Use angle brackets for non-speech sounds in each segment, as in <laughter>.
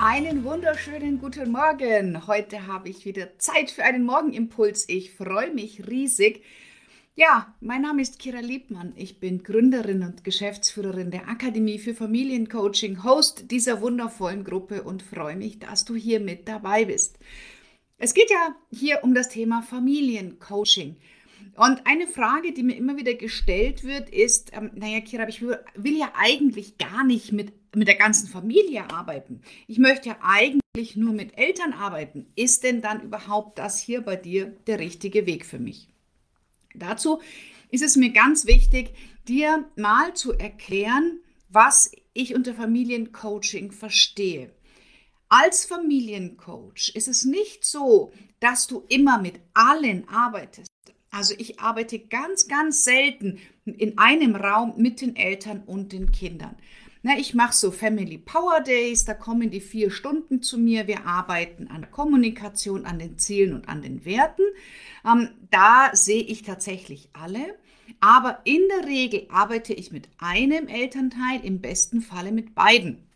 Einen wunderschönen guten Morgen. Heute habe ich wieder Zeit für einen Morgenimpuls. Ich freue mich riesig. Ja, mein Name ist Kira Liebmann. Ich bin Gründerin und Geschäftsführerin der Akademie für Familiencoaching, Host dieser wundervollen Gruppe und freue mich, dass du hier mit dabei bist. Es geht ja hier um das Thema Familiencoaching. Und eine Frage, die mir immer wieder gestellt wird, ist, ähm, naja, Kira, ich will, will ja eigentlich gar nicht mit mit der ganzen Familie arbeiten. Ich möchte ja eigentlich nur mit Eltern arbeiten. Ist denn dann überhaupt das hier bei dir der richtige Weg für mich? Dazu ist es mir ganz wichtig, dir mal zu erklären, was ich unter Familiencoaching verstehe. Als Familiencoach ist es nicht so, dass du immer mit allen arbeitest. Also ich arbeite ganz, ganz selten in einem Raum mit den Eltern und den Kindern. Na, ich mache so Family Power Days, da kommen die vier Stunden zu mir. Wir arbeiten an der Kommunikation, an den Zielen und an den Werten. Ähm, da sehe ich tatsächlich alle. Aber in der Regel arbeite ich mit einem Elternteil, im besten Falle mit beiden.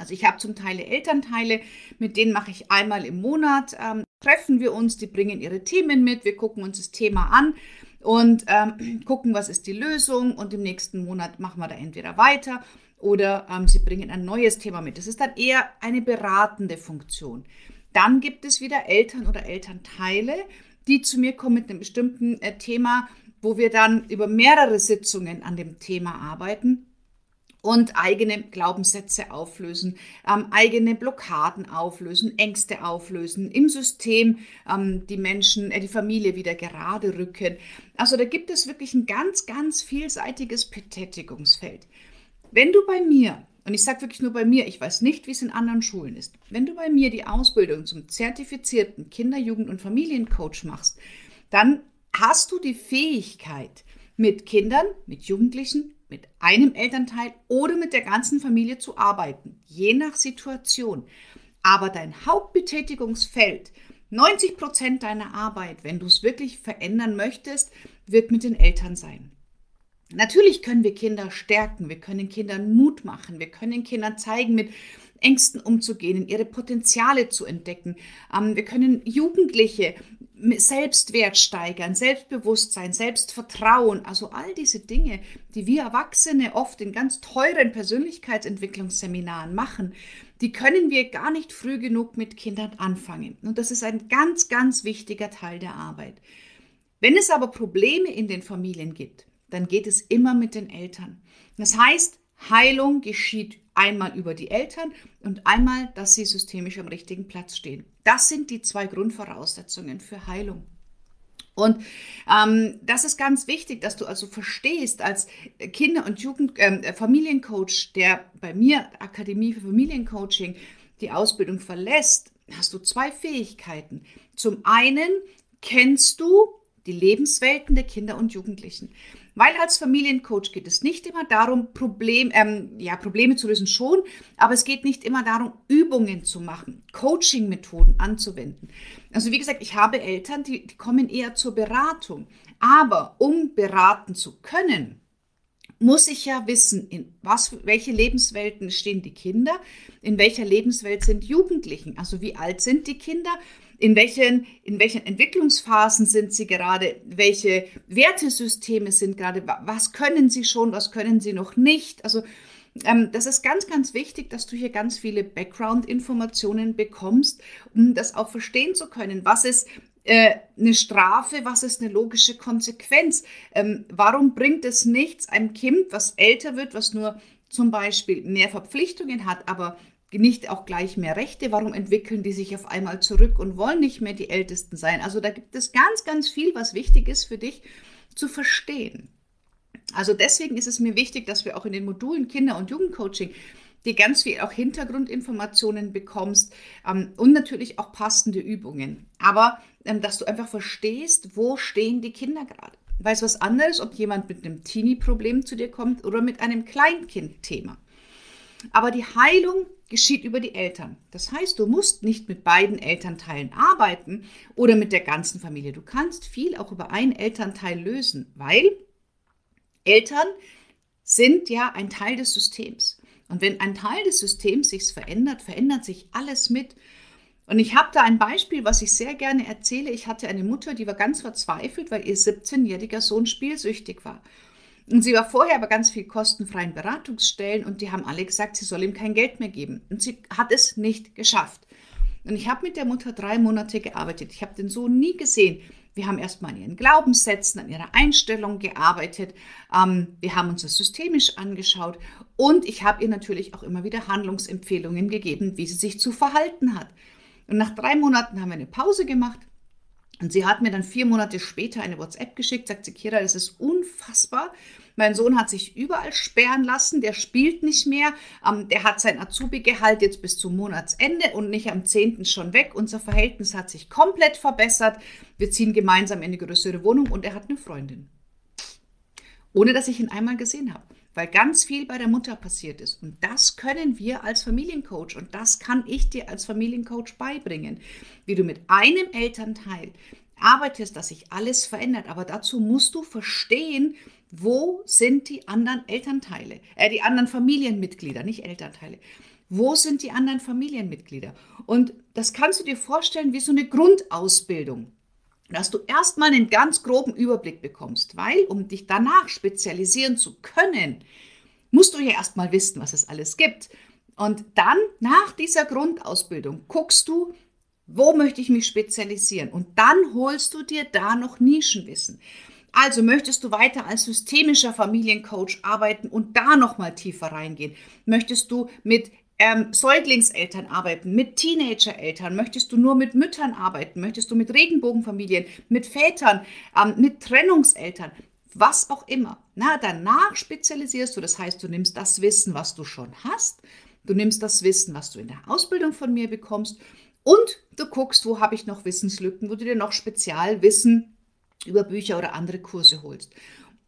Also ich habe zum Teil Elternteile, mit denen mache ich einmal im Monat, ähm, treffen wir uns, die bringen ihre Themen mit, wir gucken uns das Thema an und ähm, <clears throat> gucken, was ist die Lösung und im nächsten Monat machen wir da entweder weiter oder ähm, sie bringen ein neues Thema mit. Das ist dann eher eine beratende Funktion. Dann gibt es wieder Eltern oder Elternteile, die zu mir kommen mit einem bestimmten äh, Thema, wo wir dann über mehrere Sitzungen an dem Thema arbeiten und eigene Glaubenssätze auflösen, ähm, eigene Blockaden auflösen, Ängste auflösen, im System ähm, die Menschen, äh, die Familie wieder gerade rücken. Also da gibt es wirklich ein ganz, ganz vielseitiges Betätigungsfeld. Wenn du bei mir, und ich sage wirklich nur bei mir, ich weiß nicht, wie es in anderen Schulen ist, wenn du bei mir die Ausbildung zum zertifizierten Kinder-, Jugend- und Familiencoach machst, dann hast du die Fähigkeit, mit Kindern, mit Jugendlichen, mit einem Elternteil oder mit der ganzen Familie zu arbeiten, je nach Situation. Aber dein Hauptbetätigungsfeld, 90 Prozent deiner Arbeit, wenn du es wirklich verändern möchtest, wird mit den Eltern sein. Natürlich können wir Kinder stärken, wir können Kindern Mut machen, wir können Kindern zeigen, mit Ängsten umzugehen, ihre Potenziale zu entdecken. Ähm, wir können Jugendliche Selbstwert steigern, Selbstbewusstsein, Selbstvertrauen, also all diese Dinge, die wir Erwachsene oft in ganz teuren Persönlichkeitsentwicklungsseminaren machen, die können wir gar nicht früh genug mit Kindern anfangen. Und das ist ein ganz, ganz wichtiger Teil der Arbeit. Wenn es aber Probleme in den Familien gibt, dann geht es immer mit den Eltern. Das heißt, Heilung geschieht einmal über die Eltern und einmal, dass sie systemisch am richtigen Platz stehen. Das sind die zwei Grundvoraussetzungen für Heilung. Und ähm, das ist ganz wichtig, dass du also verstehst, als Kinder- und Jugend äh, Familiencoach, der bei mir Akademie für Familiencoaching die Ausbildung verlässt, hast du zwei Fähigkeiten. Zum einen kennst du die Lebenswelten der Kinder und Jugendlichen. Weil als Familiencoach geht es nicht immer darum, Problem, ähm, ja, Probleme zu lösen schon, aber es geht nicht immer darum, Übungen zu machen, Coaching-Methoden anzuwenden. Also wie gesagt, ich habe Eltern, die, die kommen eher zur Beratung. Aber um beraten zu können, muss ich ja wissen, in was, welche Lebenswelten stehen die Kinder, in welcher Lebenswelt sind Jugendlichen, also wie alt sind die Kinder in welchen, in welchen Entwicklungsphasen sind sie gerade, welche Wertesysteme sind gerade, was können sie schon, was können sie noch nicht. Also ähm, das ist ganz, ganz wichtig, dass du hier ganz viele Background-Informationen bekommst, um das auch verstehen zu können. Was ist äh, eine Strafe, was ist eine logische Konsequenz? Ähm, warum bringt es nichts einem Kind, was älter wird, was nur zum Beispiel mehr Verpflichtungen hat, aber nicht auch gleich mehr Rechte? Warum entwickeln die sich auf einmal zurück und wollen nicht mehr die Ältesten sein? Also da gibt es ganz, ganz viel, was wichtig ist für dich zu verstehen. Also deswegen ist es mir wichtig, dass wir auch in den Modulen Kinder- und Jugendcoaching die ganz viel auch Hintergrundinformationen bekommst ähm, und natürlich auch passende Übungen. Aber ähm, dass du einfach verstehst, wo stehen die Kinder gerade. Weil es was anderes, ob jemand mit einem Teenie-Problem zu dir kommt oder mit einem Kleinkind-Thema. Aber die Heilung geschieht über die Eltern. Das heißt, du musst nicht mit beiden Elternteilen arbeiten oder mit der ganzen Familie. Du kannst viel auch über einen Elternteil lösen, weil Eltern sind ja ein Teil des Systems. Und wenn ein Teil des Systems sich verändert, verändert sich alles mit. Und ich habe da ein Beispiel, was ich sehr gerne erzähle. Ich hatte eine Mutter, die war ganz verzweifelt, weil ihr 17-jähriger Sohn spielsüchtig war. Und sie war vorher aber ganz viel kostenfreien Beratungsstellen und die haben alle gesagt, sie soll ihm kein Geld mehr geben. Und sie hat es nicht geschafft. Und ich habe mit der Mutter drei Monate gearbeitet. Ich habe den Sohn nie gesehen. Wir haben erstmal an ihren Glaubenssätzen, an ihrer Einstellung gearbeitet. Ähm, wir haben uns das systemisch angeschaut. Und ich habe ihr natürlich auch immer wieder Handlungsempfehlungen gegeben, wie sie sich zu verhalten hat. Und nach drei Monaten haben wir eine Pause gemacht. Und sie hat mir dann vier Monate später eine WhatsApp geschickt, sagt sie, Kira, das ist unfassbar. Mein Sohn hat sich überall sperren lassen, der spielt nicht mehr, ähm, der hat sein Azubi-Gehalt jetzt bis zum Monatsende und nicht am 10. schon weg. Unser Verhältnis hat sich komplett verbessert. Wir ziehen gemeinsam in eine größere Wohnung und er hat eine Freundin. Ohne dass ich ihn einmal gesehen habe weil ganz viel bei der Mutter passiert ist. Und das können wir als Familiencoach und das kann ich dir als Familiencoach beibringen, wie du mit einem Elternteil arbeitest, dass sich alles verändert. Aber dazu musst du verstehen, wo sind die anderen Elternteile, äh, die anderen Familienmitglieder, nicht Elternteile. Wo sind die anderen Familienmitglieder? Und das kannst du dir vorstellen wie so eine Grundausbildung dass du erstmal einen ganz groben Überblick bekommst, weil um dich danach spezialisieren zu können, musst du ja erstmal wissen, was es alles gibt. Und dann nach dieser Grundausbildung guckst du, wo möchte ich mich spezialisieren? Und dann holst du dir da noch Nischenwissen. Also möchtest du weiter als systemischer Familiencoach arbeiten und da noch mal tiefer reingehen? Möchtest du mit ähm, Säuglingseltern arbeiten, mit Teenagereltern? Möchtest du nur mit Müttern arbeiten? Möchtest du mit Regenbogenfamilien, mit Vätern, ähm, mit Trennungseltern? Was auch immer. Na, danach spezialisierst du, das heißt, du nimmst das Wissen, was du schon hast, du nimmst das Wissen, was du in der Ausbildung von mir bekommst und du guckst, wo habe ich noch Wissenslücken, wo du dir noch Spezialwissen über Bücher oder andere Kurse holst.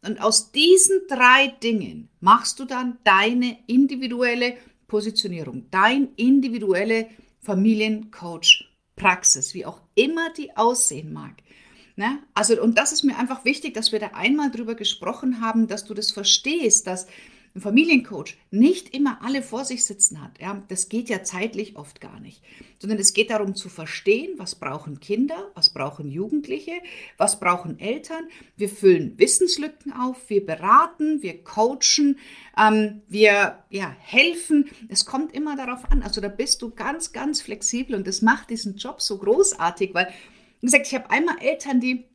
Und aus diesen drei Dingen machst du dann deine individuelle Positionierung, dein individuelle Familiencoach-Praxis, wie auch immer die aussehen mag. Ne? Also, und das ist mir einfach wichtig, dass wir da einmal drüber gesprochen haben, dass du das verstehst, dass ein Familiencoach nicht immer alle vor sich sitzen hat. Ja, das geht ja zeitlich oft gar nicht, sondern es geht darum zu verstehen, was brauchen Kinder, was brauchen Jugendliche, was brauchen Eltern. Wir füllen Wissenslücken auf, wir beraten, wir coachen, ähm, wir ja, helfen. Es kommt immer darauf an. Also da bist du ganz, ganz flexibel und das macht diesen Job so großartig, weil, wie gesagt, ich habe einmal Eltern, die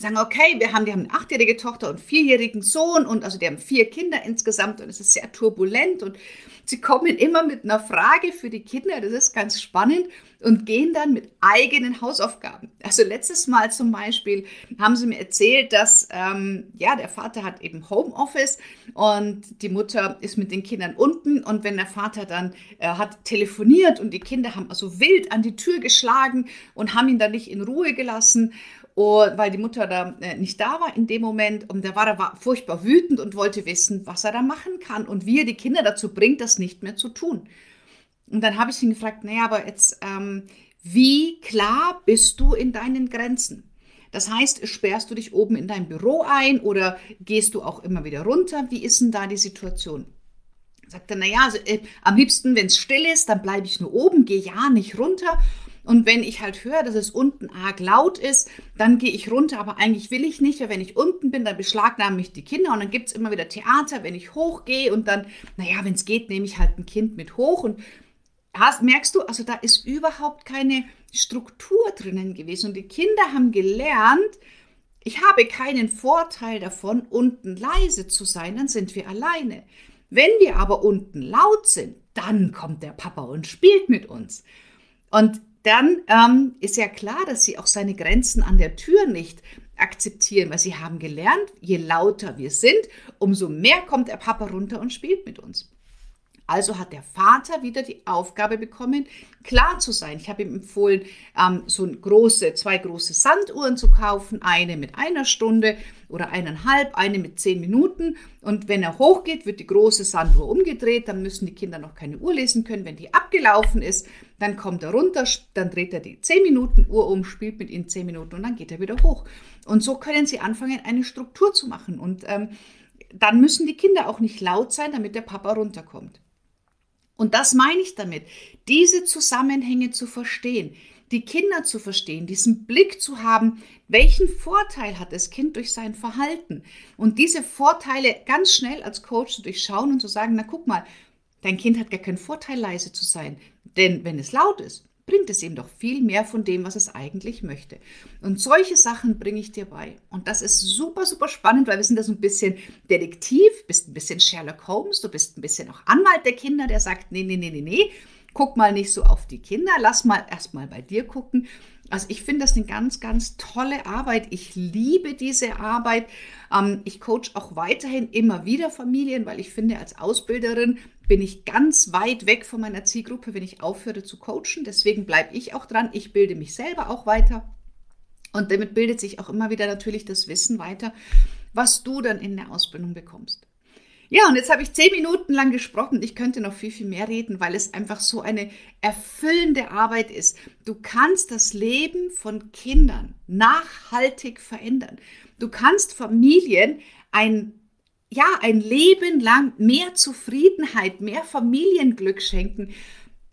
sagen, okay, wir haben, die haben eine achtjährige Tochter und einen vierjährigen Sohn und also die haben vier Kinder insgesamt und es ist sehr turbulent und sie kommen immer mit einer Frage für die Kinder, das ist ganz spannend und gehen dann mit eigenen Hausaufgaben. Also letztes Mal zum Beispiel haben sie mir erzählt, dass ähm, ja der Vater hat eben Homeoffice und die Mutter ist mit den Kindern unten und wenn der Vater dann äh, hat telefoniert und die Kinder haben also wild an die Tür geschlagen und haben ihn dann nicht in Ruhe gelassen und weil die Mutter da äh, nicht da war in dem Moment und der war da war furchtbar wütend und wollte wissen, was er da machen kann und wie er die Kinder dazu bringt, das nicht mehr zu tun. Und dann habe ich ihn gefragt, naja, aber jetzt, ähm, wie klar bist du in deinen Grenzen? Das heißt, sperrst du dich oben in dein Büro ein oder gehst du auch immer wieder runter? Wie ist denn da die Situation? Sagt er, naja, also, äh, am liebsten, wenn es still ist, dann bleibe ich nur oben, gehe ja nicht runter. Und wenn ich halt höre, dass es unten arg laut ist, dann gehe ich runter, aber eigentlich will ich nicht, weil wenn ich unten bin, dann beschlagnahmen mich die Kinder und dann gibt es immer wieder Theater, wenn ich hochgehe und dann, naja, wenn es geht, nehme ich halt ein Kind mit hoch und hast, merkst du, also da ist überhaupt keine Struktur drinnen gewesen und die Kinder haben gelernt, ich habe keinen Vorteil davon, unten leise zu sein, dann sind wir alleine. Wenn wir aber unten laut sind, dann kommt der Papa und spielt mit uns. Und dann ähm, ist ja klar, dass sie auch seine Grenzen an der Tür nicht akzeptieren, weil sie haben gelernt, je lauter wir sind, umso mehr kommt der Papa runter und spielt mit uns. Also hat der Vater wieder die Aufgabe bekommen, klar zu sein. Ich habe ihm empfohlen, ähm, so große, zwei große Sanduhren zu kaufen, eine mit einer Stunde oder eineinhalb, eine mit zehn Minuten. Und wenn er hochgeht, wird die große Sanduhr umgedreht, dann müssen die Kinder noch keine Uhr lesen können. Wenn die abgelaufen ist, dann kommt er runter, dann dreht er die zehn Minuten Uhr um, spielt mit ihnen zehn Minuten und dann geht er wieder hoch. Und so können sie anfangen, eine Struktur zu machen. Und ähm, dann müssen die Kinder auch nicht laut sein, damit der Papa runterkommt. Und das meine ich damit, diese Zusammenhänge zu verstehen, die Kinder zu verstehen, diesen Blick zu haben, welchen Vorteil hat das Kind durch sein Verhalten? Und diese Vorteile ganz schnell als Coach zu durchschauen und zu sagen, na guck mal, dein Kind hat gar keinen Vorteil, leise zu sein, denn wenn es laut ist, bringt es ihm doch viel mehr von dem, was es eigentlich möchte. Und solche Sachen bringe ich dir bei. Und das ist super, super spannend, weil wir sind da so ein bisschen Detektiv, bist ein bisschen Sherlock Holmes, du bist ein bisschen auch Anwalt der Kinder, der sagt, nee, nee, nee, nee, nee, guck mal nicht so auf die Kinder, lass mal erstmal bei dir gucken. Also ich finde das eine ganz, ganz tolle Arbeit. Ich liebe diese Arbeit. Ähm, ich coach auch weiterhin immer wieder Familien, weil ich finde, als Ausbilderin bin ich ganz weit weg von meiner Zielgruppe, wenn ich aufhöre zu coachen. Deswegen bleibe ich auch dran. Ich bilde mich selber auch weiter. Und damit bildet sich auch immer wieder natürlich das Wissen weiter, was du dann in der Ausbildung bekommst. Ja, und jetzt habe ich zehn Minuten lang gesprochen. Ich könnte noch viel, viel mehr reden, weil es einfach so eine erfüllende Arbeit ist. Du kannst das Leben von Kindern nachhaltig verändern. Du kannst Familien ein ja, ein Leben lang mehr Zufriedenheit, mehr Familienglück schenken.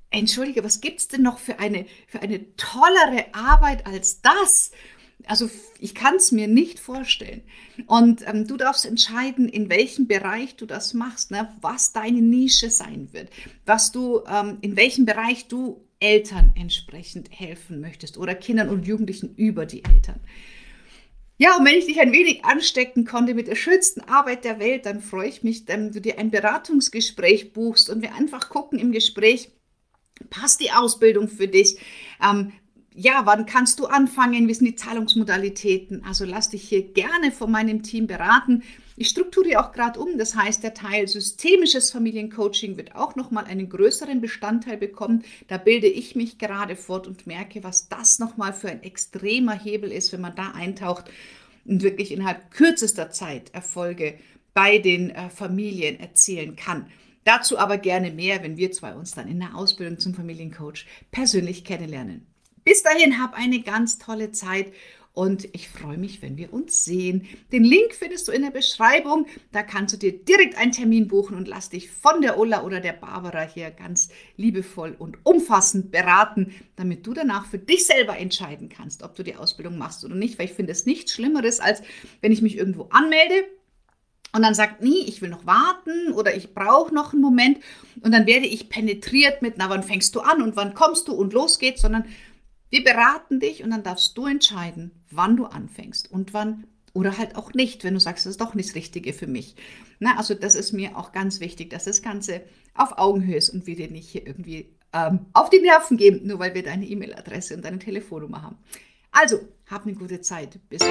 Entschuldige, was gibt es denn noch für eine, für eine tollere Arbeit als das? Also ich kann es mir nicht vorstellen. Und ähm, du darfst entscheiden, in welchem Bereich du das machst, ne? was deine Nische sein wird, was du, ähm, in welchem Bereich du Eltern entsprechend helfen möchtest oder Kindern und Jugendlichen über die Eltern. Ja, und wenn ich dich ein wenig anstecken konnte mit der schönsten Arbeit der Welt, dann freue ich mich, wenn du dir ein Beratungsgespräch buchst und wir einfach gucken im Gespräch, passt die Ausbildung für dich? Ähm, ja, wann kannst du anfangen? Wie sind die Zahlungsmodalitäten? Also lass dich hier gerne von meinem Team beraten. Ich strukturiere auch gerade um, das heißt, der Teil systemisches Familiencoaching wird auch nochmal einen größeren Bestandteil bekommen. Da bilde ich mich gerade fort und merke, was das nochmal für ein extremer Hebel ist, wenn man da eintaucht und wirklich innerhalb kürzester Zeit Erfolge bei den äh, Familien erzielen kann. Dazu aber gerne mehr, wenn wir zwei uns dann in der Ausbildung zum Familiencoach persönlich kennenlernen. Bis dahin, hab eine ganz tolle Zeit und ich freue mich, wenn wir uns sehen. Den Link findest du in der Beschreibung. Da kannst du dir direkt einen Termin buchen und lass dich von der Ulla oder der Barbara hier ganz liebevoll und umfassend beraten, damit du danach für dich selber entscheiden kannst, ob du die Ausbildung machst oder nicht. Weil ich finde es nichts Schlimmeres, als wenn ich mich irgendwo anmelde und dann sagt, nee, ich will noch warten oder ich brauche noch einen Moment und dann werde ich penetriert mit, na, wann fängst du an und wann kommst du und los geht's, sondern wir beraten dich und dann darfst du entscheiden, wann du anfängst und wann oder halt auch nicht, wenn du sagst, das ist doch nicht das Richtige für mich. Na, also das ist mir auch ganz wichtig, dass das Ganze auf Augenhöhe ist und wir dir nicht hier irgendwie ähm, auf die Nerven geben, nur weil wir deine E-Mail-Adresse und deine Telefonnummer haben. Also, hab eine gute Zeit. Bis.